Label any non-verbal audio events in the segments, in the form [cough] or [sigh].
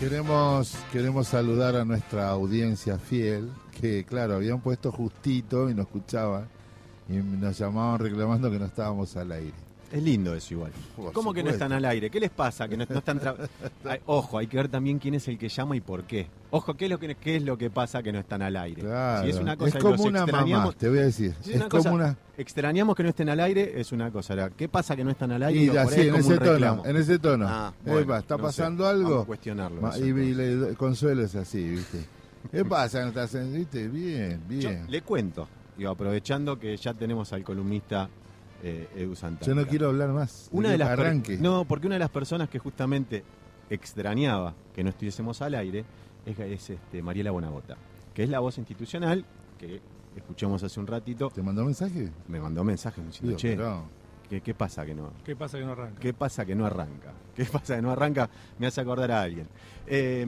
Queremos, queremos saludar a nuestra audiencia fiel, que claro, habían puesto justito y nos escuchaban y nos llamaban reclamando que no estábamos al aire. Es lindo eso igual. Por ¿Cómo que no están al aire? ¿Qué les pasa? Que no, no están [laughs] Ay, ojo, hay que ver también quién es el que llama y por qué. Ojo, ¿qué es lo que, qué es lo que pasa que no están al aire? Claro. Si es una cosa y como una mamá, extrañamos, te voy a decir. si Es, una como cosa- una... extrañamos que no estén al aire, es una cosa. ¿Qué pasa que no están al aire? Y así, es en ese tono, en ese tono. Ah, Epa, bueno, ¿está no sé. pasando Vamos algo? a cuestionarlo. Ma- y, y le- Consuelo es así, ¿viste? [laughs] ¿Qué pasa? ¿No estás en- ¿Viste? Bien, Yo bien. le cuento, digo, aprovechando que ya tenemos al columnista eh, Edu Santana. Yo no quiero hablar más. Una de las arranque. No, porque una de las personas que justamente extrañaba que no estuviésemos al aire es, es, este, Mariela Bonagota, que es la voz institucional que escuchamos hace un ratito. ¿Te mandó mensaje? Me mandó mensajes diciendo, Digo, che, pero- ¿qué, qué pasa que no? ¿Qué pasa que no arranca? ¿Qué pasa que no arranca? ¿Qué pasa que no arranca? Me hace acordar a alguien. Eh,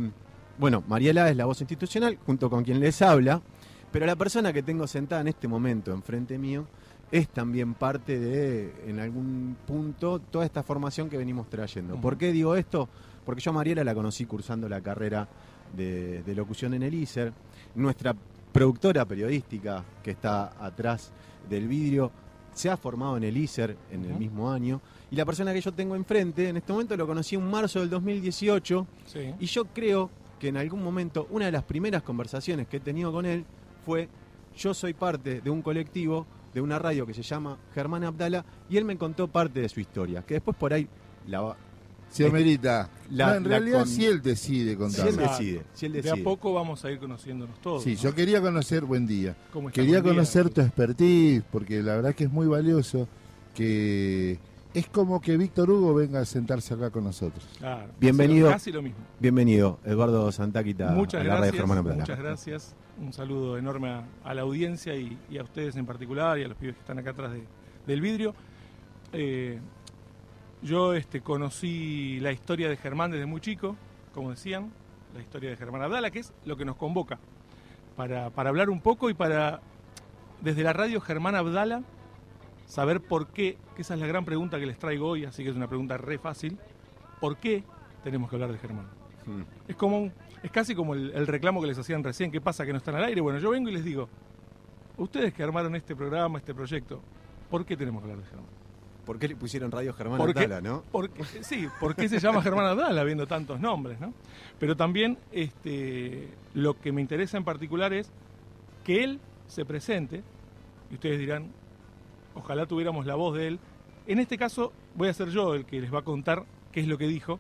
bueno, Mariela es la voz institucional, junto con quien les habla, pero la persona que tengo sentada en este momento enfrente mío es también parte de, en algún punto, toda esta formación que venimos trayendo. ¿Por qué digo esto? Porque yo a Mariela la conocí cursando la carrera de, de locución en el ISER. Nuestra productora periodística que está atrás del vidrio se ha formado en el ISER en el mismo año. Y la persona que yo tengo enfrente, en este momento lo conocí en marzo del 2018. Sí. Y yo creo que en algún momento una de las primeras conversaciones que he tenido con él fue, yo soy parte de un colectivo, de una radio que se llama Germán Abdala, y él me contó parte de su historia, que después por ahí la va- Si amerita. La- No, en la realidad, con- si él decide si él contarlo. Decide, si él De decide. a poco vamos a ir conociéndonos todos. Sí, ¿no? yo quería conocer, buen día. ¿Cómo está? Quería Buen día. conocer tu expertise, porque la verdad que es muy valioso, que es como que Víctor Hugo venga a sentarse acá con nosotros. Claro, Bienvenido. Casi lo, mismo. Bienvenido, Eduardo Santaquita, Muchas a la radio gracias. Germán Abdala. Muchas gracias. Un saludo enorme a, la audiencia y, y a ustedes en particular y a los pibes que están acá atrás de- del vidrio. Eh, yo este, conocí la historia de Germán desde muy chico, como decían, la historia de Germán Abdala, que es lo que nos convoca para, para hablar un poco y para, desde la radio Germán Abdala, saber por qué, que esa es la gran pregunta que les traigo hoy, así que es una pregunta re fácil, ¿por qué tenemos que hablar de Germán? Mm. Es como un- es casi como el, el reclamo que les hacían recién, ¿qué pasa que no están al aire? Bueno, yo vengo y les digo, ustedes que armaron este programa, este proyecto, ¿por qué tenemos que hablar de Germán? ¿Por qué le pusieron radio Germán ¿Por qué? Abdala, no? Porque, sí, ¿por qué se llama Germán Abdala habiendo tantos nombres, no? Pero también este, lo que me interesa en particular es que él se presente, y ustedes dirán, ojalá tuviéramos la voz de él. En este caso voy a ser yo el que les va a contar qué es lo que dijo,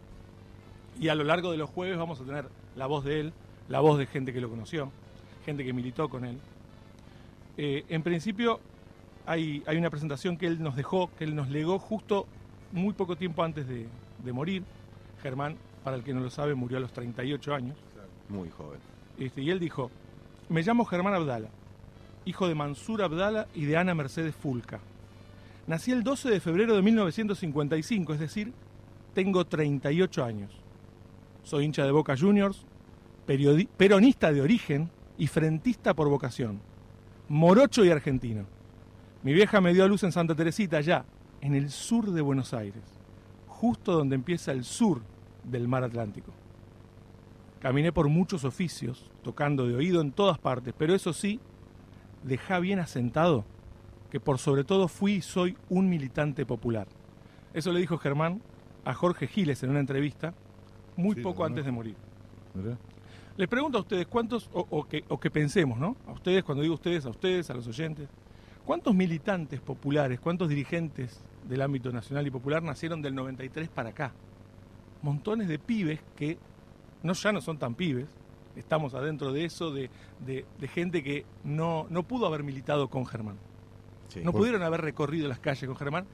y a lo largo de los jueves vamos a tener la voz de él, la voz de gente que lo conoció, gente que militó con él. Eh, en principio hay, hay una presentación que él nos dejó, que él nos legó justo muy poco tiempo antes de, de morir. Germán, para el que no lo sabe, murió a los 38 años. Muy joven. Este, y él dijo, me llamo Germán Abdala, hijo de Mansur Abdala y de Ana Mercedes Fulca. Nací el 12 de febrero de 1955, es decir, tengo 38 años. Soy hincha de Boca Juniors, peronista de origen y frentista por vocación. Morocho y argentino. Mi vieja me dio a luz en Santa Teresita, allá, en el sur de Buenos Aires, justo donde empieza el sur del mar Atlántico. Caminé por muchos oficios, tocando de oído en todas partes, pero eso sí, dejá bien asentado que por sobre todo fui y soy un militante popular. Eso le dijo Germán a Jorge Giles en una entrevista muy Sí, poco antes de morir. ¿verdad? Les pregunto a ustedes cuántos, o, o que, o que pensemos, ¿no? A ustedes, cuando digo ustedes, a ustedes, a los oyentes, ¿cuántos militantes populares, cuántos dirigentes del ámbito nacional y popular nacieron del 93 para acá? Montones de pibes que no ya no son tan pibes, estamos adentro de eso, de, de- de gente que no, no pudo haber militado con Germán, Sí. no Por- pudieron haber recorrido las calles con Germán,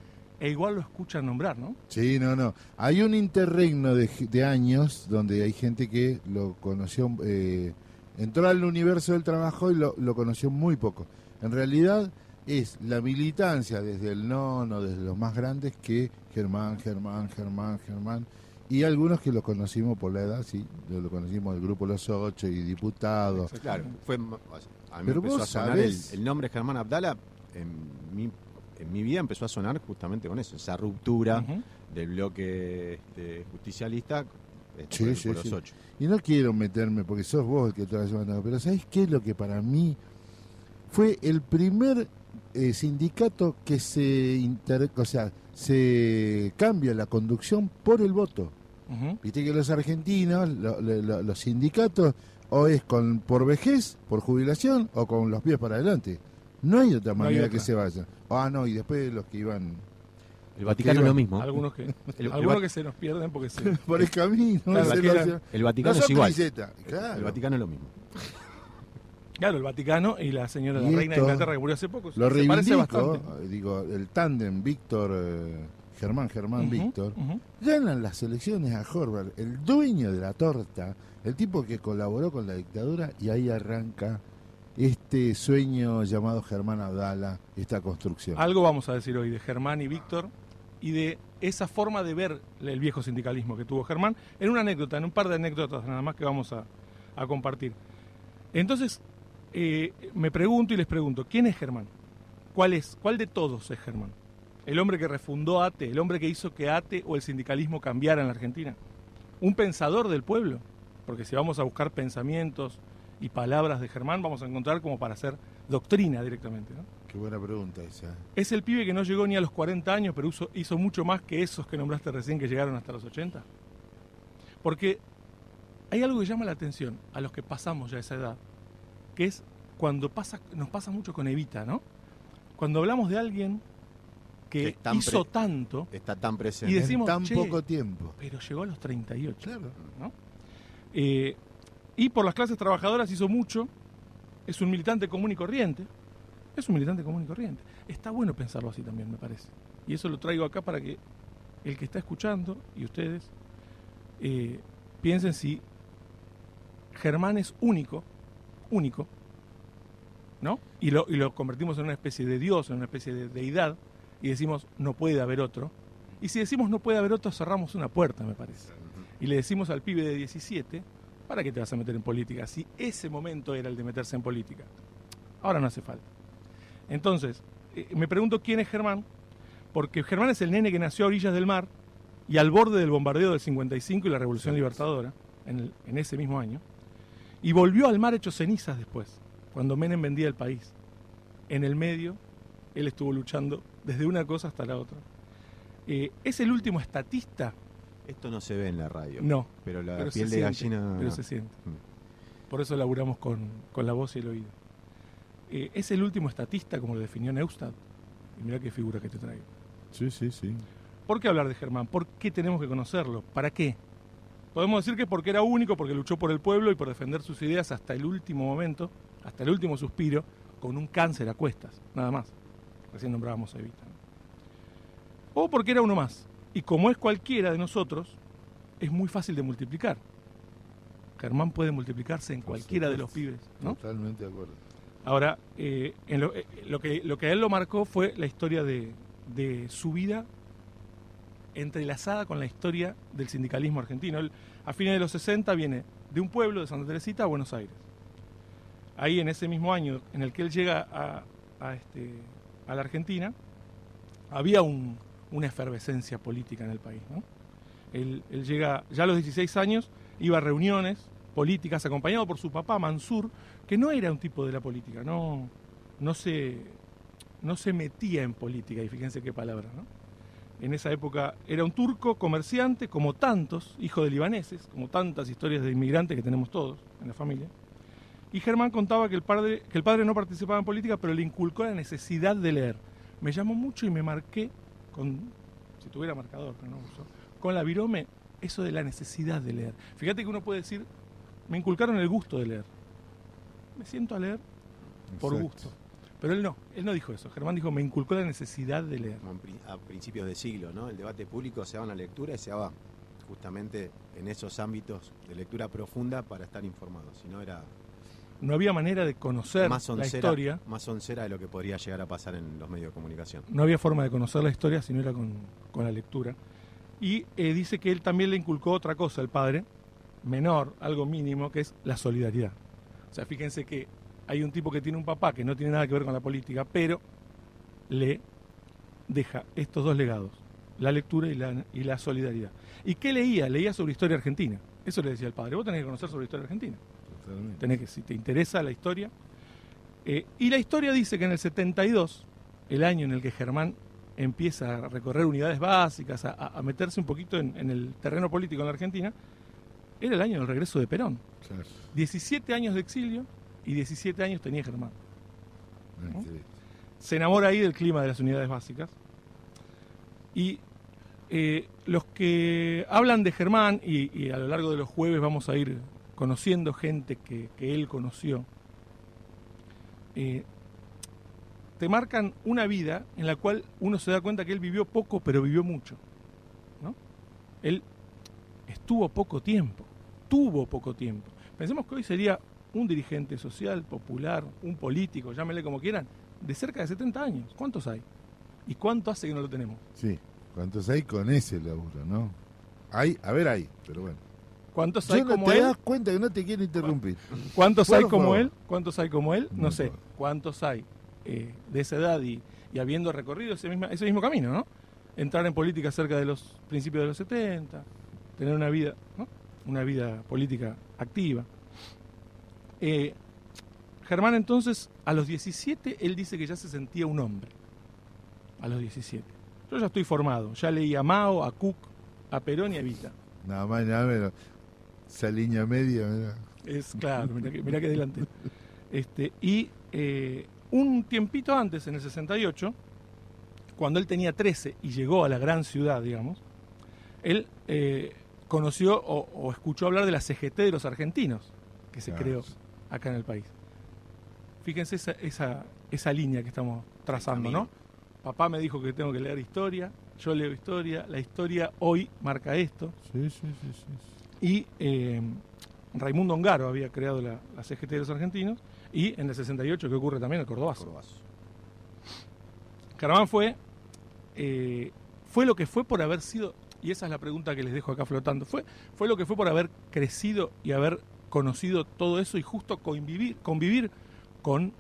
e igual lo escuchan nombrar, ¿no? Sí, no, no. Hay un interregno de, de años donde hay gente que lo conoció, eh, entró al universo del trabajo y lo, lo conoció muy poco. En realidad es la militancia desde el nono, desde los más grandes, que Germán, Germán, Germán, Germán. Y algunos que lo conocimos por la edad, sí, lo, conocimos del grupo Los Ocho y diputados. Claro, fue, a mí Pero empezó vos a sonar el, el nombre Germán Abdala, en mi, en mi vida empezó a sonar justamente con eso, esa ruptura del bloque este, justicialista este, Sí, por, sí, por los sí. ocho. Y no quiero meterme, porque sos vos el que te lo has llevado, pero ¿sabés qué es lo que para mí fue el primer eh, sindicato que se, inter- o sea, se cambia la conducción por el voto? Viste que los argentinos, lo- lo- lo- los sindicatos, o es con por vejez, por jubilación, o con los pies para adelante. No hay otra No hay manera otra. que se vayan. Ah, no, y después los que iban El Vaticano es lo mismo. Algunos que, [laughs] El- el algunos que se nos pierden porque se... [laughs] por el camino. Claro, se lo El No Vaticano es igual. camiseta, claro. El Vaticano es lo mismo. Claro, el Vaticano y la señora, la reina de Inglaterra que murió hace poco. Lo se parece bastante. digo, el tándem Víctor, eh, Germán, Germán, Víctor, ganan las elecciones a Horvath, el dueño de la torta, el tipo que colaboró con la dictadura, y ahí arranca este sueño llamado Germán Abdala, esta construcción. Algo vamos a decir hoy de Germán y Víctor y de esa forma de ver el viejo sindicalismo que tuvo Germán en una anécdota, en un par de anécdotas nada más que vamos a, compartir. Entonces, eh, me pregunto y les pregunto, ¿quién es Germán? ¿Cuál es? ¿Cuál de todos es Germán? ¿El hombre que refundó ATE? ¿El hombre que hizo que ATE o el sindicalismo cambiara en la Argentina? ¿Un pensador del pueblo? Porque si vamos a buscar pensamientos y palabras de Germán, vamos a encontrar como para hacer doctrina directamente. ¿no? Qué buena pregunta esa. ¿Es el pibe que no llegó ni a los 40 años, pero hizo, hizo mucho más que esos que nombraste recién que llegaron hasta los 80? Porque hay algo que llama la atención a los que pasamos ya esa edad, que es cuando pasa, nos pasa mucho con Evita, ¿no? Cuando hablamos de alguien que tan hizo tanto, Está tan presente. Y En decimos, tan "Che". poco tiempo. pero llegó a los 38. Claro. ¿no? Eh, y por las clases trabajadoras hizo mucho, es un militante común y corriente, es un militante común y corriente. Está bueno pensarlo así también, me parece. Y eso lo traigo acá para que el que está escuchando y ustedes eh, piensen si Germán es único, único, ¿no? Y lo, y lo convertimos en una especie de Dios, en una especie de deidad, y decimos no puede haber otro. Y si decimos no puede haber otro, cerramos una puerta, me parece y le decimos al pibe de 17, ¿para qué te vas a meter en política? Si ese momento era el de meterse en política. Ahora no hace falta. Entonces, eh, me pregunto quién es Germán, porque Germán es el nene que nació a orillas del mar y al borde del bombardeo del 55 y la Revolución Libertadora, en, el- en ese mismo año, y volvió al mar hecho cenizas después, cuando Menem vendía el país. En el medio, él estuvo luchando desde una cosa hasta la otra. Eh, es el último estatista Esto no se ve en la radio. no, Pero la pero piel de siente, gallina. Pero se siente. Mm. Por eso laburamos con, con la voz y el oído. Eh, es el último estatista, como lo definió Neustadt. Y mira qué figura que te traigo. Sí, sí, sí. ¿Por qué hablar de Germán? ¿Por qué tenemos que conocerlo? ¿Para qué? Podemos decir que porque era único, porque luchó por el pueblo y por defender sus ideas hasta el último momento, hasta el último suspiro, con un cáncer a cuestas, nada más. Recién nombrábamos a Evita. O porque era uno más. Y como es cualquiera de nosotros, es muy fácil de multiplicar. Germán puede multiplicarse en cualquiera de los pibes, ¿no? Totalmente de acuerdo. Ahora, eh, en lo, eh, lo que, lo que a él lo marcó fue la historia de, de su vida entrelazada con la historia del sindicalismo argentino. Él, a fines de los 60 viene de un pueblo de Santa Teresita a Buenos Aires. Ahí en ese mismo año en el que él llega a, a este, a la Argentina, había un- una efervescencia política en el país. ¿no? Él, él llega ya a los 16 años, iba a reuniones políticas acompañado por su papá Mansur, que no era un tipo de la política, no, no, se, no se metía en política, y fíjense qué palabra, ¿no? En esa época era un turco comerciante, como tantos, hijo de libaneses, como tantas historias de inmigrantes que tenemos todos en la familia. Y Germán contaba que el padre, que el padre no participaba en política, pero le inculcó la necesidad de leer. Me llamó mucho y me marqué con, si tuviera marcador, pero no uso, con la virome, eso de la necesidad de leer. Fíjate que uno puede decir, me inculcaron el gusto de leer. Me siento a leer por Exacto. gusto. Pero él no, él no dijo eso. Germán dijo, me inculcó la necesidad de leer. A principios de siglo, ¿no? El debate público se daba en la lectura y se daba justamente en esos ámbitos de lectura profunda para estar informado. Si no era No había manera de conocer más la historia. más oncera de lo que podría llegar a pasar en los medios de comunicación. No había forma de conocer la historia si no era con, con la lectura. Y eh, dice que él también le inculcó otra cosa, el padre, menor, algo mínimo, que es la solidaridad. O sea, fíjense que hay un tipo que tiene un papá que no tiene nada que ver con la política, pero le deja estos dos legados. la lectura y la, y la solidaridad. ¿Y qué leía? Leía sobre historia argentina. Eso le decía el padre. Vos tenés que conocer sobre historia argentina. Tenés que, si te interesa la historia. Eh, y la historia dice que en el 72, el año en el que Germán empieza a recorrer unidades básicas, a, a meterse un poquito en, en el terreno político en la Argentina, era el año del regreso de Perón. Claro. 17 años de exilio y 17 años tenía Germán. Ah, se enamora ahí del clima de las unidades básicas. Y eh, los que hablan de Germán, y, y a lo largo de los jueves vamos a ir conociendo gente que, que él conoció, eh, te marcan una vida en la cual uno se da cuenta que él vivió poco, pero vivió mucho. ¿no? Él estuvo poco tiempo, tuvo poco tiempo. Pensemos que hoy sería un dirigente social, popular, un político, llámenle como quieran, de cerca de 70 años. ¿Cuántos hay? ¿Y cuánto hace que no lo tenemos? Sí. ¿Cuántos hay con ese laburo, no? Hay, a ver, hay, pero bueno. ¿Cuántos hay no como te él? das cuenta que no te quiero interrumpir. ¿Cuántos hay como favor. él? ¿Cuántos hay como él? No Por sé. ¿Cuántos hay eh, de esa edad y, y habiendo recorrido ese, misma, ese mismo camino, ¿no? Entrar en política cerca de los principios de los 70, tener una vida, ¿no? Una vida política activa. Eh, Germán entonces, a los 17, él dice que ya se sentía un hombre. A los 17. Yo ya estoy formado, ya leí a Mao, a Cook, a Perón y a Evita. Nada más, nada menos. Esa línea media. Es claro, mira que, mirá que delante. Este, y eh, un tiempito antes, en el 68, cuando él tenía 13 y llegó a la gran ciudad, digamos, él eh, conoció o, o escuchó hablar de la CGT de los argentinos, que se Claro. creó acá en el país. Fíjense esa, esa, esa línea que estamos trazando, ¿no? Papá me dijo que tengo que leer historia, yo leo historia, la historia hoy marca esto. Sí, sí, sí, sí. Y eh, Raimundo Ongaro había creado la, la CGT de los argentinos. Y en el 68, que ocurre también el Cordobazo. Cordobazo. Germán fue, eh, fue lo que fue por haber sido, y esa es la pregunta que les dejo acá flotando, fue, fue lo que fue por haber crecido y haber conocido todo eso y justo convivir, convivir con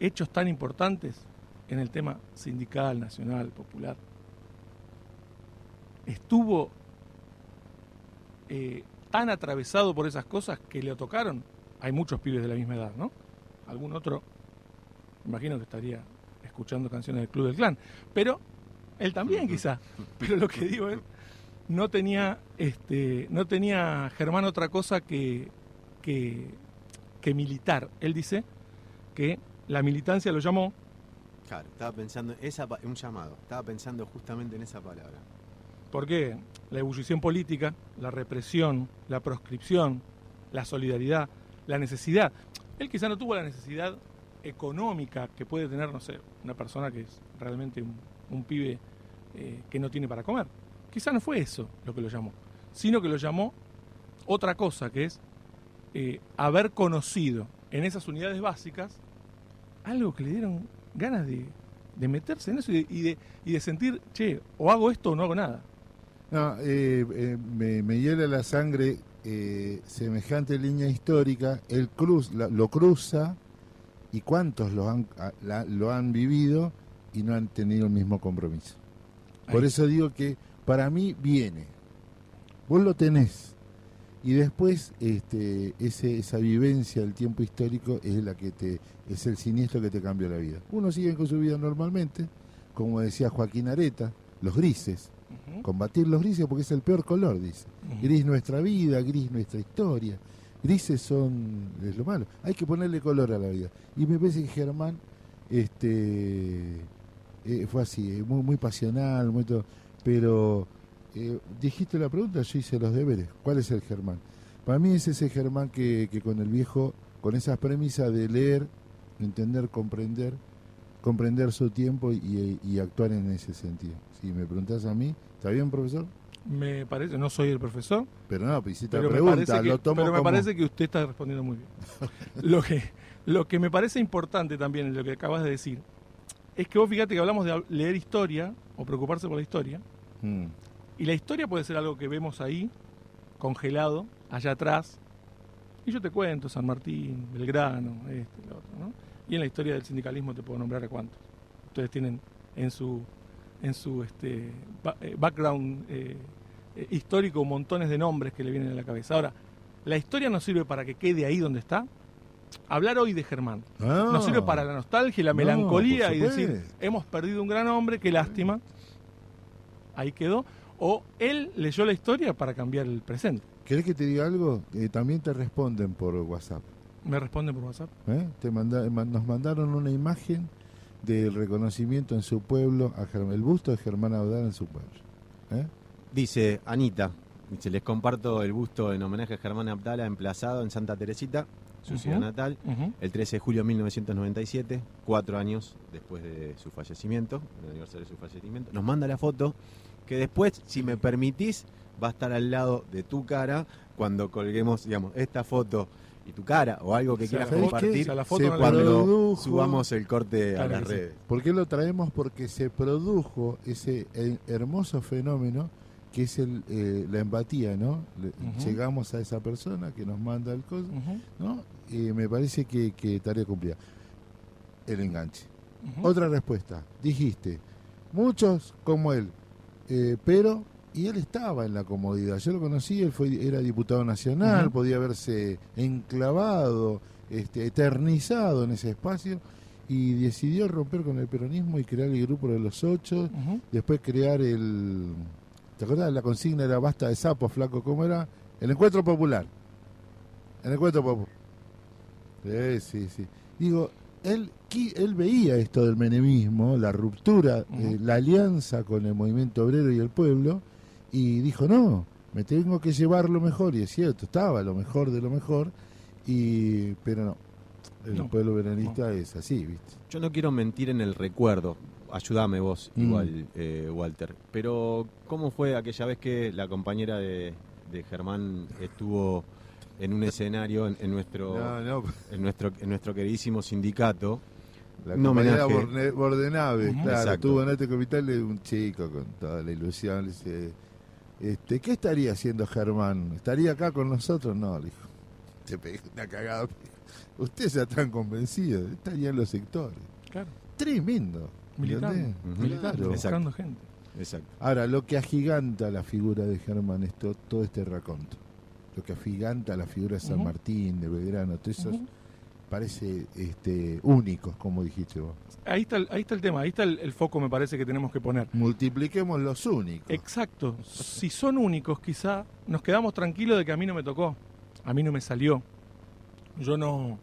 hechos tan importantes en el tema sindical, nacional, popular. Estuvo eh, tan atravesado por esas cosas que le tocaron. Hay muchos pibes de la misma edad, ¿no? Algún otro, imagino que estaría escuchando canciones del Club del Clan. Pero él también quizá. Pero lo que digo es, no tenía, este, no tenía Germán otra cosa que, que, que militar. Él dice que la militancia lo llamó Claro, estaba pensando, esa, un llamado, estaba pensando justamente en esa palabra. Porque la ebullición política, la represión, la proscripción, la solidaridad, la necesidad. Él quizá no tuvo la necesidad económica que puede tener, no sé, una persona que es realmente un, pibe eh, que no tiene para comer. Quizá no fue eso lo que lo llamó, sino que lo llamó otra cosa, que es eh, haber conocido en esas unidades básicas algo que le dieron ganas de, meterse en eso y, de, y de sentir, che, o hago esto o no hago nada. No, eh, eh, me, me hiela la sangre eh, semejante línea histórica. Él cruz, la- lo cruza y cuántos lo han, a- la- lo han vivido y no han tenido el mismo compromiso. Por Ahí. eso digo que para mí viene. Vos lo tenés. Y después este, ese, esa vivencia del tiempo histórico es la que te es el siniestro que te cambia la vida. Uno sigue con su vida normalmente, como decía Joaquín Areta, los grises, Combatir los grises porque es el peor color, dice. Gris nuestra vida, gris nuestra historia. Grises son es lo malo. Hay que ponerle color a la vida. Y me parece que Germán este eh, fue así, eh, muy muy pasional, muy todo, pero eh, dijiste la pregunta, yo hice los deberes. ¿Cuál es el Germán? Para mí es ese Germán que, que con el viejo, con esas premisas de leer, entender, comprender, comprender su tiempo y, y actuar en ese sentido. Si me preguntás a mí, ¿está bien, profesor? Me parece, no soy el profesor, Pero no, pues hiciste pero, la pregunta, que, lo tomo pero me como... parece que usted está respondiendo muy bien. [laughs] lo, que, lo que me parece importante también en lo que acabas de decir es que vos fíjate que hablamos de leer historia o preocuparse por la historia, Mm, y la historia puede ser algo que vemos ahí, congelado, allá atrás, y yo te cuento San Martín, Belgrano, este, lo otro, ¿no? Y en la historia del sindicalismo te puedo nombrar a cuántos. Ustedes tienen en su en su este, eh, background eh, eh, histórico montones de nombres que le vienen a la cabeza. Ahora, la historia nos sirve para que quede ahí donde está. Hablar hoy de Germán Ah, nos sirve para la nostalgia y la melancolía y decir, hemos perdido un gran hombre, qué lástima. Ahí quedó. O él leyó la historia para cambiar el presente. ¿Querés que te diga algo? Eh, también te responden por WhatsApp. Me responde por WhatsApp. ¿eh? Te manda- nos mandaron una imagen del reconocimiento en su pueblo, a Germán, el busto de Germán Audal en su pueblo. ¿eh? Dice Anita, dice, les comparto el busto en homenaje a Germán Abdala emplazado en Santa Teresita, su ciudad natal, el 13 de julio de 1997, cuatro años después de su fallecimiento, el aniversario de su fallecimiento. Nos manda la foto que después, si me permitís, va a estar al lado de tu cara cuando colguemos, digamos, esta foto y tu cara o algo que O sea, quieras compartir O sea, la foto Se no la- cuando produjo- subamos el corte Claro a las que sí. redes. ¿Por qué lo traemos? Porque se produjo ese hermoso fenómeno que es el, eh, la empatía, ¿no? Le-. Llegamos a esa persona que nos manda el coso. ¿no? Y me parece que, que tarea cumplida. El enganche. Otra respuesta. Dijiste, muchos como él, eh, pero, y él estaba en la comodidad. Yo lo conocí, él fue, era diputado nacional, podía haberse enclavado, este, eternizado en ese espacio, y decidió romper con el peronismo y crear el grupo de los ocho, después crear el... ¿Te acordás? La consigna era basta de sapos, flaco, ¿cómo era? El encuentro popular. El encuentro popular. Sí, sí, sí. Digo, él, qui- él veía esto del menemismo, la ruptura, eh, la alianza con el movimiento obrero y el pueblo, y dijo, no, me tengo que llevar lo mejor, y es cierto, estaba lo mejor de lo mejor, y pero no, el No, pueblo veranista es así, ¿viste? Yo no quiero mentir en el recuerdo. Ayúdame vos, Mm. igual, eh, Walter. Pero, ¿cómo fue aquella vez que la compañera de, de Germán estuvo en un escenario en, en nuestro, No, en nuestro en nuestro queridísimo sindicato? La compañera Bordenave, claro, Exacto. tuvo en este capital un chico con toda la ilusión. le dice, este, ¿qué estaría haciendo Germán? ¿Estaría acá con nosotros? No, le dijo. Se pegó una cagada. Ustedes ya están convencidos, estaría en los sectores. Claro. Tremendo. Militando, Claro. buscando gente. Exacto. Ahora, lo que agiganta la figura de Germán es to- todo este raconto. Lo que agiganta la figura de San. Martín, de Belgrano, todos esos Ujú. Parece este, únicos, como dijiste vos. Ahí está, el, ahí está el tema, ahí está el, el foco, me parece que tenemos que poner. Multipliquemos los únicos. Exacto. Si son únicos, quizá nos quedamos tranquilos de que a mí no me tocó, a mí no me salió. Yo no,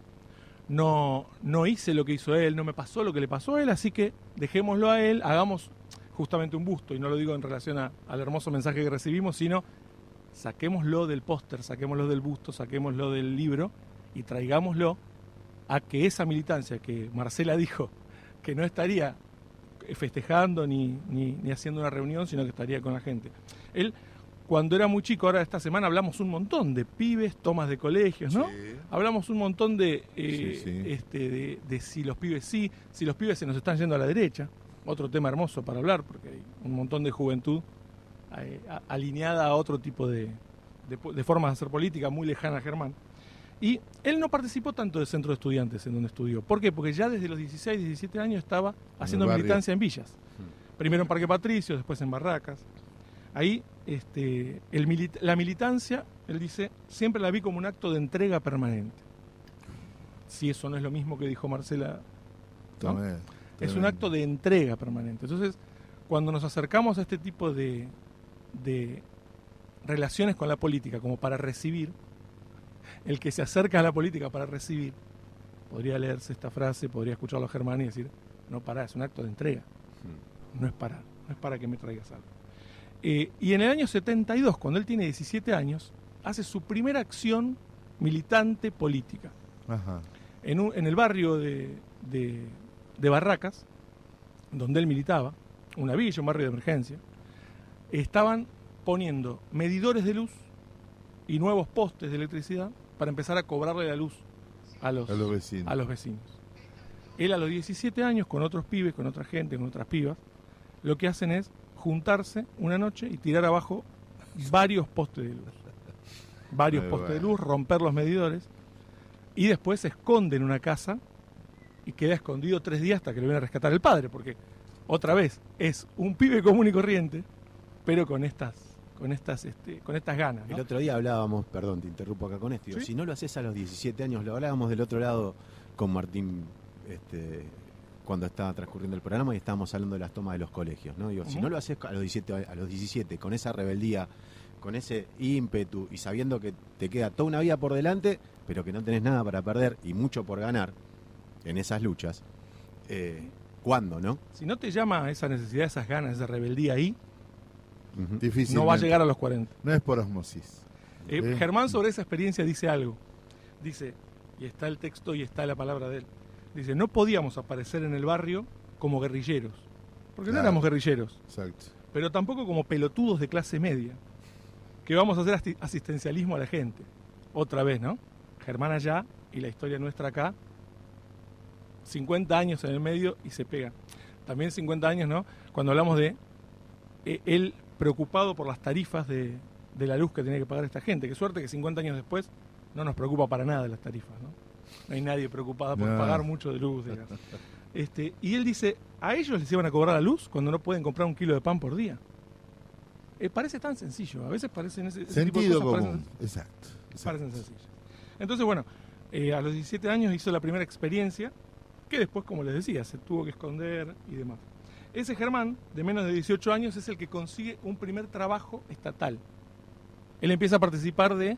no, no hice lo que hizo él, no me pasó lo que le pasó a él, así que dejémoslo a él, hagamos justamente un busto, y no lo digo en relación a- al hermoso mensaje que recibimos, sino saquémoslo del póster, saquémoslo del busto, saquémoslo del libro y traigámoslo a que esa militancia que Marcela dijo que no estaría festejando ni, ni, ni haciendo una reunión, sino que estaría con la gente. Él, cuando era muy chico, ahora esta semana hablamos un montón de pibes, tomas de colegios, ¿no? Sí. Hablamos un montón de, eh, Sí, sí. Este, de, de si los pibes sí, si los pibes se nos están yendo a la derecha. Otro tema hermoso para hablar, porque hay un montón de juventud eh, alineada a otro tipo de, de, de formas de hacer política muy lejana a Germán. Y él no participó tanto de centro de estudiantes en donde estudió. ¿Por qué? Porque ya desde los 16, 17 años estaba haciendo militancia en villas. Primero en Parque Patricio, después en Barracas. Ahí este, el la militancia, él dice, siempre la vi como un acto de entrega permanente. Si eso no es lo mismo que dijo Marcela, es un acto de entrega permanente. Entonces, cuando nos acercamos a este tipo de, de relaciones con la política como para recibir, el que se acerca a la política para recibir, podría leerse esta frase, podría escucharlo a Germán y decir, no para, es un acto de entrega, no es para, no es para que me traigas algo. Eh, y en el año 72, cuando él tiene 17 años, hace su primera acción militante política Ajá. en, un- en el barrio de, de- de Barracas, donde él militaba, una villa, un barrio de emergencia, estaban poniendo medidores de luz y nuevos postes de electricidad para empezar a cobrarle la luz a los, A los vecinos. a los vecinos. Él a los 17 años, con otros pibes, con otra gente, con otras pibas, lo que hacen es juntarse una noche y tirar abajo varios postes de luz. Varios Muy postes de luz, romper los medidores y después se esconde en una casa y queda escondido tres días hasta que lo viene a rescatar el padre, porque otra vez, es un pibe común y corriente, pero con estas, con estas, este, con estas ganas. ¿no? El otro día hablábamos, perdón, te interrumpo acá con esto, digo, Sí. si no lo haces a los 17 años, lo hablábamos del otro lado con Martín este, cuando estaba transcurriendo el programa y estábamos hablando de las tomas de los colegios, ¿no? Digo, si no lo haces a los 17, a los 17 con esa rebeldía, con ese ímpetu y sabiendo que te queda toda una vida por delante, pero que no tenés nada para perder y mucho por ganar en esas luchas, eh, ¿cuándo, no? Si no te llama esa necesidad, esas ganas, esa rebeldía ahí, Difícil. no va a llegar a los 40. No es por osmosis. Eh, ¿Eh? Germán sobre esa experiencia dice algo. Dice, y está el texto y está la palabra de él. Dice, no podíamos aparecer en el barrio como guerrilleros. Porque no éramos guerrilleros. Exacto. pero tampoco como pelotudos de clase media, que vamos a hacer asistencialismo a la gente. Otra vez, ¿no? Germán allá y la historia nuestra acá, 50 años en el medio y se pega. También 50 años, ¿no? Cuando hablamos de eh, él preocupado por las tarifas de, de la luz que tenía que pagar esta gente. Qué suerte que 50 años después no nos preocupa para nada las tarifas, ¿no? No hay nadie preocupado por No. pagar mucho de luz, de gas. Este, y él dice, ¿a ellos les iban a cobrar la luz cuando no pueden comprar un kilo de pan por día? Eh, parece tan sencillo, a veces parecen ese, ese tipo de Sentido cosas común. parecen, Exacto. exacto. parecen sencillas. Entonces, bueno, eh, a los 17 años hizo la primera experiencia, que después, como les decía, se tuvo que esconder y demás. Ese Germán, de menos de 18 años, es el que consigue un primer trabajo estatal. Él empieza a participar de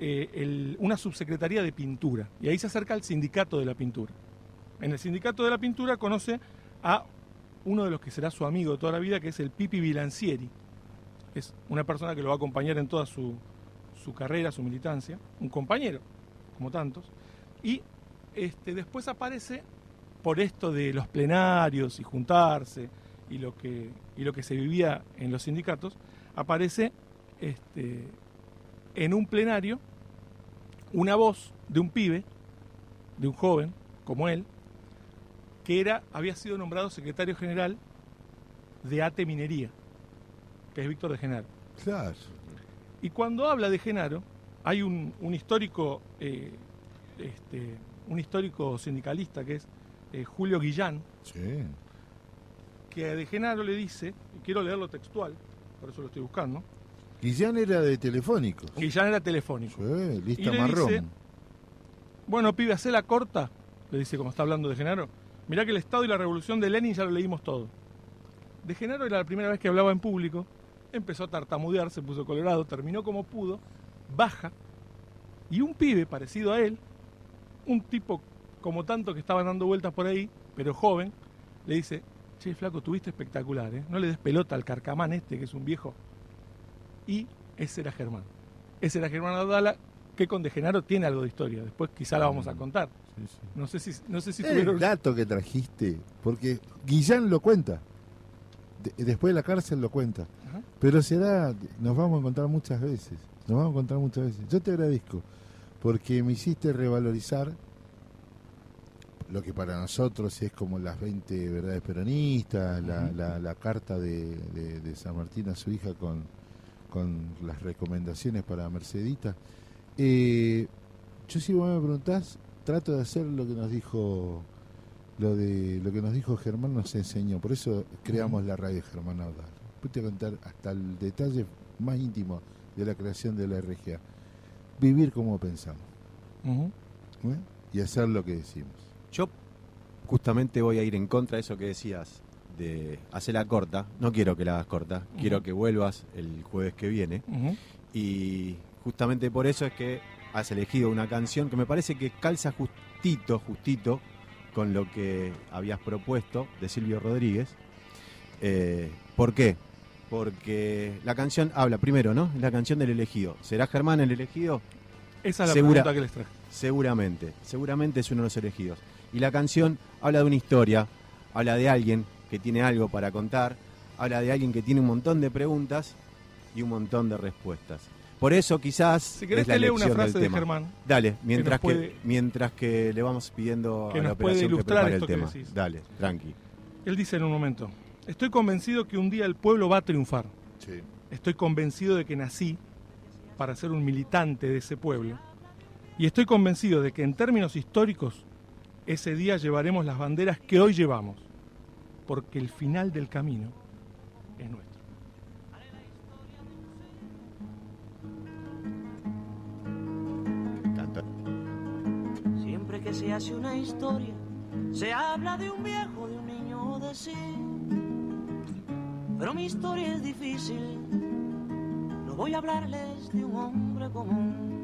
eh, una subsecretaría de pintura, y ahí se acerca al sindicato de la pintura. En el sindicato de la pintura conoce a uno de los que será su amigo de toda la vida, que es el Pipi Bilancieri. Es una persona que lo va a acompañar en toda su, su carrera, su militancia, un compañero, como tantos. Y este, después aparece, por esto de los plenarios y juntarse y lo que, y lo que se vivía en los sindicatos, aparece este, en un plenario una voz de un pibe, de un joven como él, que era, había sido nombrado secretario general de ATE Minería, que es Víctor de Genaro. Claro. Y cuando habla de Genaro, hay un, un histórico, eh, este, un histórico sindicalista que es eh, Julio Guillán, Sí. que de Genaro le dice, y quiero leerlo textual, por eso lo estoy buscando, Guillán era de Telefónicos. Guillán era telefónico. Sí, Y lista le marrón. dice- Bueno, pibe, hacé la corta, le dice como está hablando de Genaro. Mirá que el Estado y la revolución de Lenin ya lo leímos todo. De Genaro era la primera vez que hablaba en público, empezó a tartamudear, se puso colorado, terminó como pudo, baja, y un pibe parecido a él, un tipo como tanto que estaban dando vueltas por ahí, pero joven, le dice, che, flaco, tuviste espectacular, ¿eh? No le des pelota al carcamán este, que es un viejo. Y ese era Germán. Ese era Germán Abdala, que con De Genaro tiene algo de historia. Después quizá la vamos a contar. Sí, sí. No sé si, no sé si El tuvieron... dato que trajiste, porque Guillán lo cuenta. De- después de la cárcel lo cuenta. Ajá. Pero será, nos vamos a encontrar muchas veces. Nos vamos a encontrar muchas veces. Yo te agradezco, porque me hiciste revalorizar lo que para nosotros es como las 20 verdades peronistas, la, la- la carta de, de- de San Martín a su hija con, con las recomendaciones para Mercedita. Eh, yo si vos me preguntás, trato de hacer lo que nos dijo lo de lo que nos dijo Germán nos enseñó, por eso creamos la radio Germán Audal. A contar hasta el detalle más íntimo de la creación de la RGA. Vivir como pensamos. ¿eh? y hacer lo que decimos. Yo justamente voy a ir en contra de eso que decías de hacerla corta. No quiero que la hagas corta, quiero que vuelvas el jueves que viene. Y justamente por eso es que has elegido una canción que me parece que calza justito, justito con lo que habías propuesto de Silvio Rodríguez. Eh, ¿Por qué? Porque la canción habla primero, ¿no? Es la canción del elegido. ¿Será Germán el elegido? Esa es la Segura- pregunta que les traje. Seguramente, seguramente es uno de los elegidos. Y la canción habla de una historia, habla de alguien que tiene algo para contar, habla de alguien que tiene un montón de preguntas y un montón de respuestas. Por eso quizás Si querés es la te leo una elección frase del de tema. Germán. Dale, mientras que, puede- mientras que le vamos pidiendo que a la nos puede operación que prepare el tema. decís. Dale, tranqui. Él dice en un momento, estoy convencido que un día el pueblo va a triunfar. Sí. Estoy convencido de que nací para ser un militante de ese pueblo. Y estoy convencido de que en términos históricos, ese día llevaremos las banderas que hoy llevamos. porque el final del camino es nuestro. Siempre que se hace una historia, se habla de un viejo, de un niño de sí. Pero mi historia es difícil, no voy a hablarles de un hombre común.